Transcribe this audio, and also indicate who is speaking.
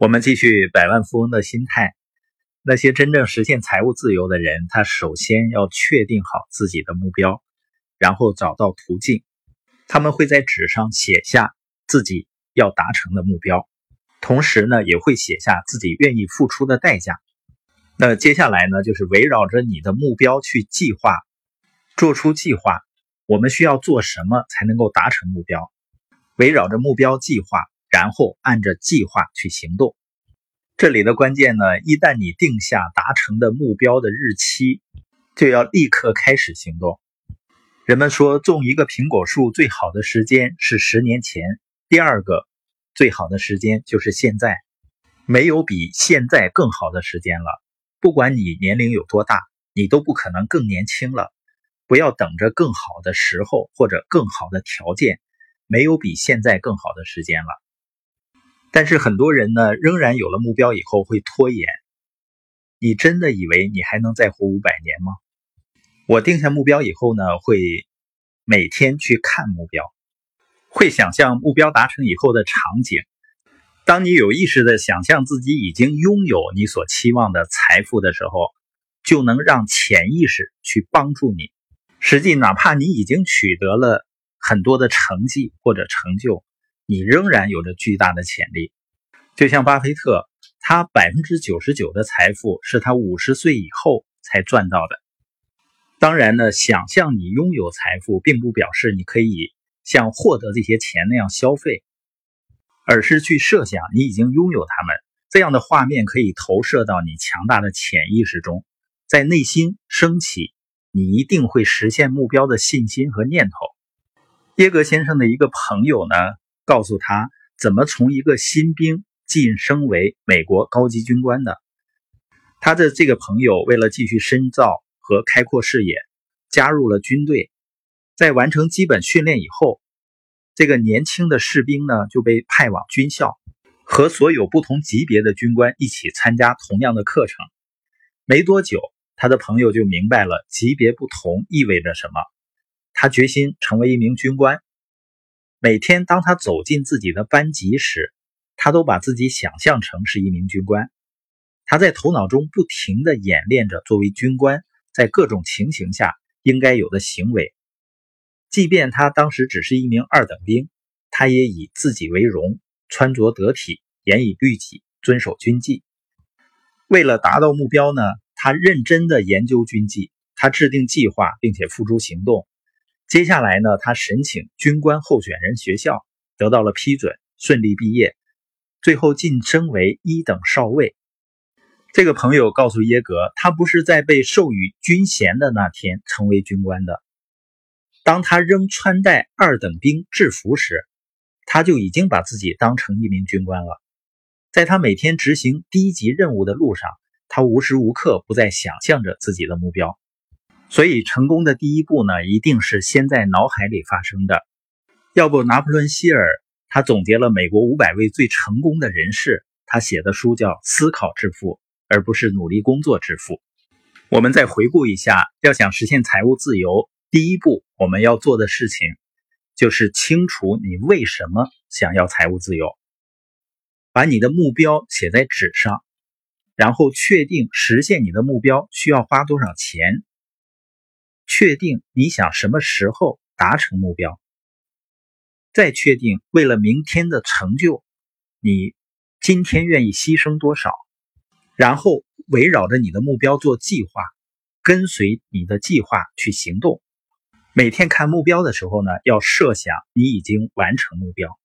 Speaker 1: 我们继续百万富翁的心态。那些真正实现财务自由的人，他首先要确定好自己的目标，然后找到途径。他们会在纸上写下自己要达成的目标，同时呢，也会写下自己愿意付出的代价。那接下来呢，就是围绕着你的目标去计划，做出计划。我们需要做什么才能够达成目标？围绕着目标计划。然后按着计划去行动。这里的关键呢，一旦你定下达成的目标的日期，就要立刻开始行动。人们说，种一个苹果树最好的时间是十年前，第二个最好的时间就是现在，没有比现在更好的时间了。不管你年龄有多大，你都不可能更年轻了。不要等着更好的时候或者更好的条件，没有比现在更好的时间了。但是很多人呢，仍然有了目标以后会拖延。你真的以为你还能再活五百年吗？我定下目标以后呢，会每天去看目标，会想象目标达成以后的场景。当你有意识的想象自己已经拥有你所期望的财富的时候，就能让潜意识去帮助你。实际哪怕你已经取得了很多的成绩或者成就。你仍然有着巨大的潜力，就像巴菲特，他百分之九十九的财富是他五十岁以后才赚到的。当然呢，想象你拥有财富，并不表示你可以像获得这些钱那样消费，而是去设想你已经拥有它们，这样的画面可以投射到你强大的潜意识中，在内心升起你一定会实现目标的信心和念头。耶格先生的一个朋友呢？告诉他怎么从一个新兵晋升为美国高级军官的。他的这个朋友为了继续深造和开阔视野，加入了军队。在完成基本训练以后，这个年轻的士兵呢就被派往军校，和所有不同级别的军官一起参加同样的课程。没多久，他的朋友就明白了级别不同意味着什么。他决心成为一名军官。每天，当他走进自己的班级时，他都把自己想象成是一名军官。他在头脑中不停地演练着作为军官在各种情形下应该有的行为。即便他当时只是一名二等兵，他也以自己为荣，穿着得体，严以律己，遵守军纪。为了达到目标呢，他认真地研究军纪，他制定计划，并且付诸行动。接下来呢，他申请军官候选人学校，得到了批准，顺利毕业，最后晋升为一等少尉。这个朋友告诉耶格，他不是在被授予军衔的那天成为军官的。当他仍穿戴二等兵制服时，他就已经把自己当成一名军官了。在他每天执行低级任务的路上，他无时无刻不在想象着自己的目标。所以，成功的第一步呢，一定是先在脑海里发生的。要不，拿破仑·希尔他总结了美国五百位最成功的人士，他写的书叫《思考致富》，而不是努力工作致富。我们再回顾一下，要想实现财务自由，第一步我们要做的事情，就是清楚你为什么想要财务自由，把你的目标写在纸上，然后确定实现你的目标需要花多少钱。确定你想什么时候达成目标，再确定为了明天的成就，你今天愿意牺牲多少，然后围绕着你的目标做计划，跟随你的计划去行动。每天看目标的时候呢，要设想你已经完成目标。